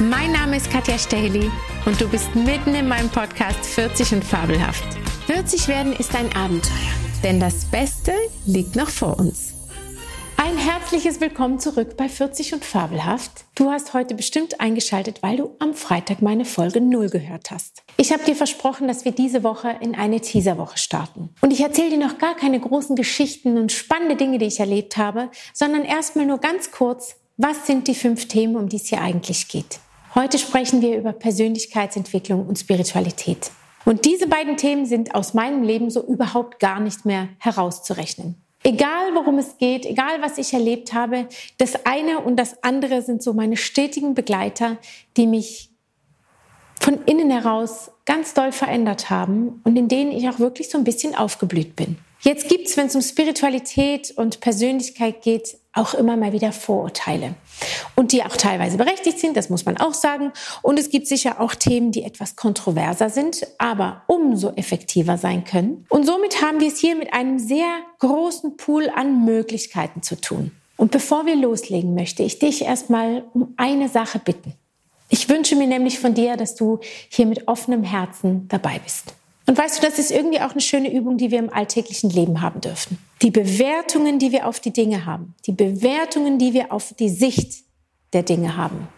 Mein Name ist Katja Staley und du bist mitten in meinem Podcast 40 und Fabelhaft. 40 werden ist ein Abenteuer, denn das Beste liegt noch vor uns. Ein herzliches Willkommen zurück bei 40 und Fabelhaft. Du hast heute bestimmt eingeschaltet, weil du am Freitag meine Folge 0 gehört hast. Ich habe dir versprochen, dass wir diese Woche in eine Teaserwoche starten. Und ich erzähle dir noch gar keine großen Geschichten und spannende Dinge, die ich erlebt habe, sondern erstmal nur ganz kurz, was sind die fünf Themen, um die es hier eigentlich geht. Heute sprechen wir über Persönlichkeitsentwicklung und Spiritualität. Und diese beiden Themen sind aus meinem Leben so überhaupt gar nicht mehr herauszurechnen. Egal worum es geht, egal was ich erlebt habe, das eine und das andere sind so meine stetigen Begleiter, die mich von innen heraus ganz doll verändert haben und in denen ich auch wirklich so ein bisschen aufgeblüht bin. Jetzt gibt's, wenn es um Spiritualität und Persönlichkeit geht, auch immer mal wieder Vorurteile. Und die auch teilweise berechtigt sind, das muss man auch sagen. Und es gibt sicher auch Themen, die etwas kontroverser sind, aber umso effektiver sein können. Und somit haben wir es hier mit einem sehr großen Pool an Möglichkeiten zu tun. Und bevor wir loslegen, möchte ich dich erstmal um eine Sache bitten. Ich wünsche mir nämlich von dir, dass du hier mit offenem Herzen dabei bist. Und weißt du, das ist irgendwie auch eine schöne Übung, die wir im alltäglichen Leben haben dürfen. Die Bewertungen, die wir auf die Dinge haben, die Bewertungen, die wir auf die Sicht der Dinge haben,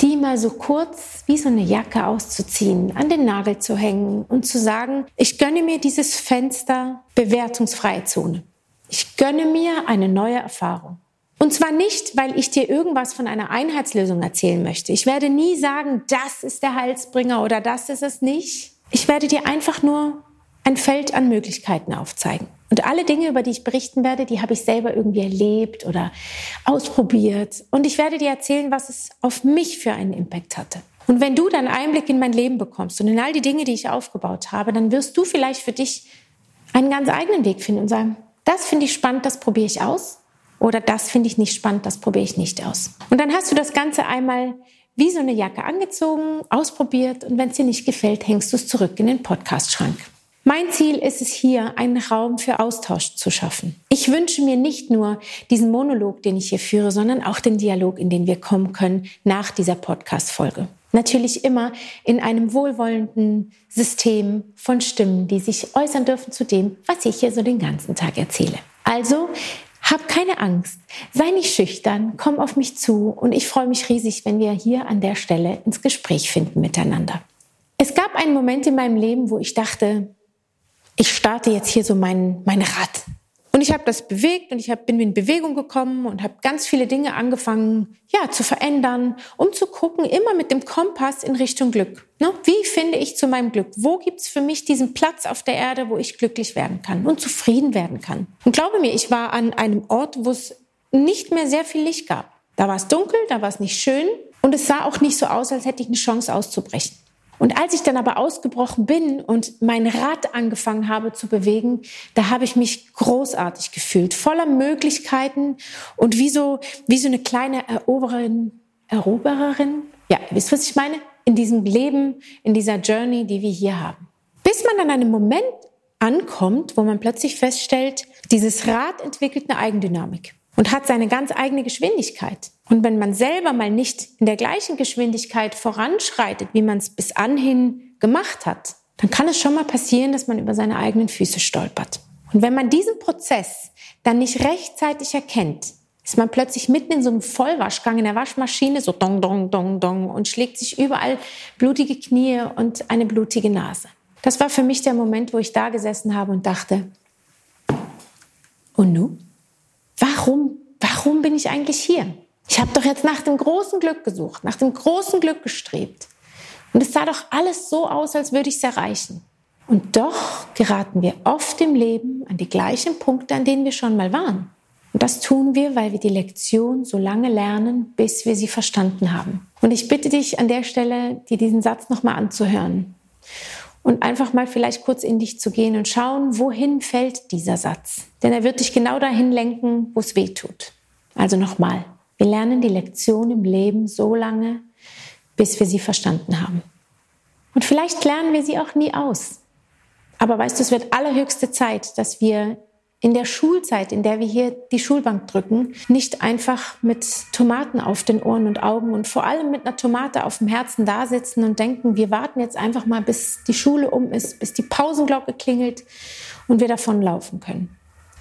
die mal so kurz wie so eine Jacke auszuziehen, an den Nagel zu hängen und zu sagen, ich gönne mir dieses Fenster bewertungsfreie Zone. Ich gönne mir eine neue Erfahrung. Und zwar nicht, weil ich dir irgendwas von einer Einheitslösung erzählen möchte. Ich werde nie sagen, das ist der Heilsbringer oder das ist es nicht. Ich werde dir einfach nur ein Feld an Möglichkeiten aufzeigen. Und alle Dinge, über die ich berichten werde, die habe ich selber irgendwie erlebt oder ausprobiert. Und ich werde dir erzählen, was es auf mich für einen Impact hatte. Und wenn du dann Einblick in mein Leben bekommst und in all die Dinge, die ich aufgebaut habe, dann wirst du vielleicht für dich einen ganz eigenen Weg finden und sagen, das finde ich spannend, das probiere ich aus. Oder das finde ich nicht spannend, das probiere ich nicht aus. Und dann hast du das Ganze einmal wie so eine Jacke angezogen, ausprobiert und wenn es dir nicht gefällt, hängst du es zurück in den Podcast-Schrank. Mein Ziel ist es hier, einen Raum für Austausch zu schaffen. Ich wünsche mir nicht nur diesen Monolog, den ich hier führe, sondern auch den Dialog, in den wir kommen können nach dieser Podcast-Folge. Natürlich immer in einem wohlwollenden System von Stimmen, die sich äußern dürfen zu dem, was ich hier so den ganzen Tag erzähle. Also hab keine Angst, sei nicht schüchtern, komm auf mich zu und ich freue mich riesig, wenn wir hier an der Stelle ins Gespräch finden miteinander. Es gab einen Moment in meinem Leben, wo ich dachte, ich starte jetzt hier so mein, mein Rad. Und ich habe das bewegt und ich hab, bin in Bewegung gekommen und habe ganz viele Dinge angefangen, ja, zu verändern, um zu gucken, immer mit dem Kompass in Richtung Glück. Ne? Wie finde ich zu meinem Glück? Wo gibt's für mich diesen Platz auf der Erde, wo ich glücklich werden kann und zufrieden werden kann? Und glaube mir, ich war an einem Ort, wo es nicht mehr sehr viel Licht gab. Da war es dunkel, da war es nicht schön und es sah auch nicht so aus, als hätte ich eine Chance auszubrechen. Und als ich dann aber ausgebrochen bin und mein Rad angefangen habe zu bewegen, da habe ich mich großartig gefühlt, voller Möglichkeiten und wie so, wie so eine kleine Erobererin, Erobererin. Ja, wisst ihr, was ich meine? In diesem Leben, in dieser Journey, die wir hier haben. Bis man an einem Moment ankommt, wo man plötzlich feststellt, dieses Rad entwickelt eine Eigendynamik und hat seine ganz eigene Geschwindigkeit. Und wenn man selber mal nicht in der gleichen Geschwindigkeit voranschreitet, wie man es bis anhin gemacht hat, dann kann es schon mal passieren, dass man über seine eigenen Füße stolpert. Und wenn man diesen Prozess dann nicht rechtzeitig erkennt, ist man plötzlich mitten in so einem Vollwaschgang in der Waschmaschine, so dong, dong, dong, dong, und schlägt sich überall blutige Knie und eine blutige Nase. Das war für mich der Moment, wo ich da gesessen habe und dachte, und nun? Warum, warum bin ich eigentlich hier? Ich habe doch jetzt nach dem großen Glück gesucht, nach dem großen Glück gestrebt. Und es sah doch alles so aus, als würde ich es erreichen. Und doch geraten wir oft im Leben an die gleichen Punkte, an denen wir schon mal waren. Und das tun wir, weil wir die Lektion so lange lernen, bis wir sie verstanden haben. Und ich bitte dich an der Stelle, dir diesen Satz nochmal anzuhören und einfach mal vielleicht kurz in dich zu gehen und schauen, wohin fällt dieser Satz. Denn er wird dich genau dahin lenken, wo es weh tut. Also nochmal, wir lernen die Lektion im Leben so lange, bis wir sie verstanden haben. Und vielleicht lernen wir sie auch nie aus. Aber weißt du, es wird allerhöchste Zeit, dass wir in der Schulzeit, in der wir hier die Schulbank drücken, nicht einfach mit Tomaten auf den Ohren und Augen und vor allem mit einer Tomate auf dem Herzen da sitzen und denken, wir warten jetzt einfach mal, bis die Schule um ist, bis die Pausenglocke klingelt und wir davon laufen können.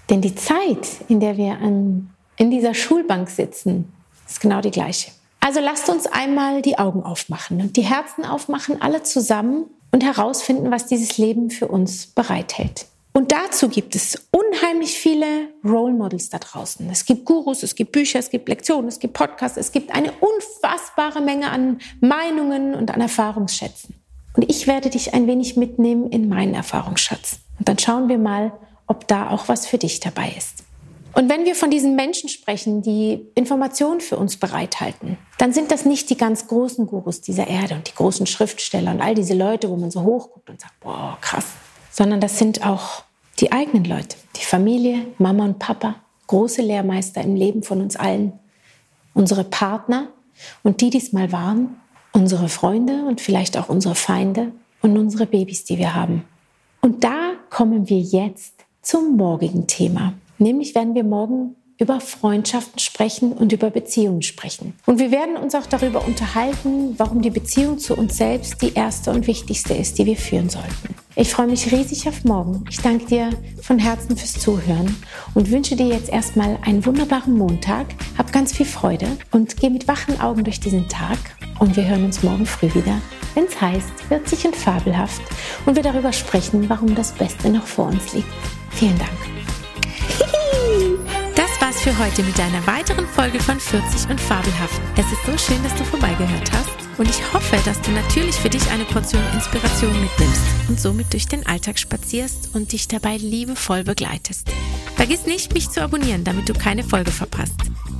Denn die Zeit, in der wir an, in dieser Schulbank sitzen, ist genau die gleiche. Also lasst uns einmal die Augen aufmachen und die Herzen aufmachen, alle zusammen und herausfinden, was dieses Leben für uns bereithält. Und dazu gibt es unheimlich viele Role Models da draußen. Es gibt Gurus, es gibt Bücher, es gibt Lektionen, es gibt Podcasts, es gibt eine unfassbare Menge an Meinungen und an Erfahrungsschätzen. Und ich werde dich ein wenig mitnehmen in meinen Erfahrungsschatz. Und dann schauen wir mal, ob da auch was für dich dabei ist. Und wenn wir von diesen Menschen sprechen, die Informationen für uns bereithalten, dann sind das nicht die ganz großen Gurus dieser Erde und die großen Schriftsteller und all diese Leute, wo man so hochguckt und sagt, boah, krass, sondern das sind auch die eigenen Leute, die Familie, Mama und Papa, große Lehrmeister im Leben von uns allen, unsere Partner und die, die es mal waren, unsere Freunde und vielleicht auch unsere Feinde und unsere Babys, die wir haben. Und da kommen wir jetzt zum morgigen Thema. Nämlich werden wir morgen über Freundschaften sprechen und über Beziehungen sprechen. Und wir werden uns auch darüber unterhalten, warum die Beziehung zu uns selbst die erste und wichtigste ist, die wir führen sollten. Ich freue mich riesig auf morgen. Ich danke dir von Herzen fürs Zuhören und wünsche dir jetzt erstmal einen wunderbaren Montag. Hab ganz viel Freude und geh mit wachen Augen durch diesen Tag. Und wir hören uns morgen früh wieder, wenn es heißt, witzig und fabelhaft und wir darüber sprechen, warum das Beste noch vor uns liegt. Vielen Dank. Für heute mit einer weiteren Folge von 40 und Fabelhaft. Es ist so schön, dass du vorbeigehört hast und ich hoffe, dass du natürlich für dich eine Portion Inspiration mitnimmst und somit durch den Alltag spazierst und dich dabei liebevoll begleitest. Vergiss nicht, mich zu abonnieren, damit du keine Folge verpasst.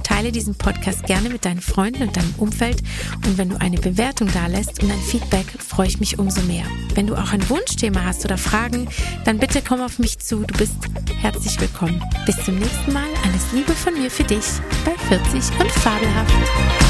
Teile diesen Podcast gerne mit deinen Freunden und deinem Umfeld und wenn du eine Bewertung dalässt und ein Feedback, freue ich mich umso mehr. Wenn du auch ein Wunschthema hast oder Fragen, dann bitte komm auf mich zu. Du bist herzlich willkommen. Bis zum nächsten Mal. Alles Liebe von mir für dich bei 40 und Fabelhaft.